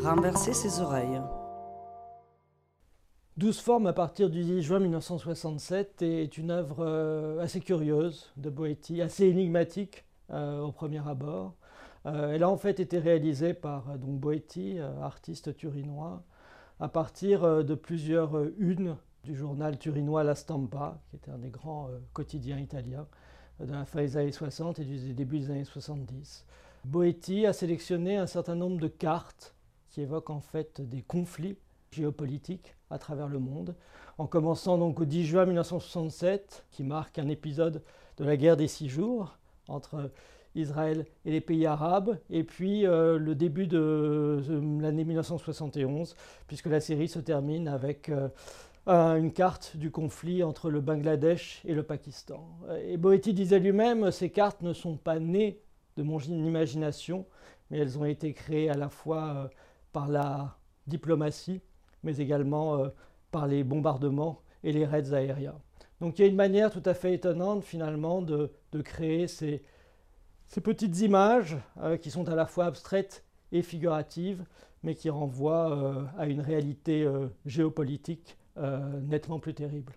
renverser ses oreilles. 12 formes à partir du 10 juin 1967 est une œuvre euh, assez curieuse de Boetti, assez énigmatique euh, au premier abord. Euh, elle a en fait été réalisée par donc Boetti, artiste turinois, à partir de plusieurs unes du journal turinois La Stampa, qui était un des grands quotidiens italiens de la fin des années 60 et du début des années 70. Boetti a sélectionné un certain nombre de cartes qui évoquent en fait des conflits géopolitiques à travers le monde, en commençant donc au 10 juin 1967, qui marque un épisode de la guerre des six jours entre Israël et les pays arabes, et puis euh, le début de, l'année 1971, puisque la série se termine avec euh, une carte du conflit entre le Bangladesh et le Pakistan. Et Boetti disait lui-même, ces cartes ne sont pas nées de mon imagination, mais elles ont été créées à la fois euh, par la diplomatie, mais également euh, par les bombardements et les raids aériens. Donc il y a une manière tout à fait étonnante finalement de, créer ces, petites images euh, qui sont à la fois abstraites et figuratives, mais qui renvoient à une réalité géopolitique nettement plus terrible.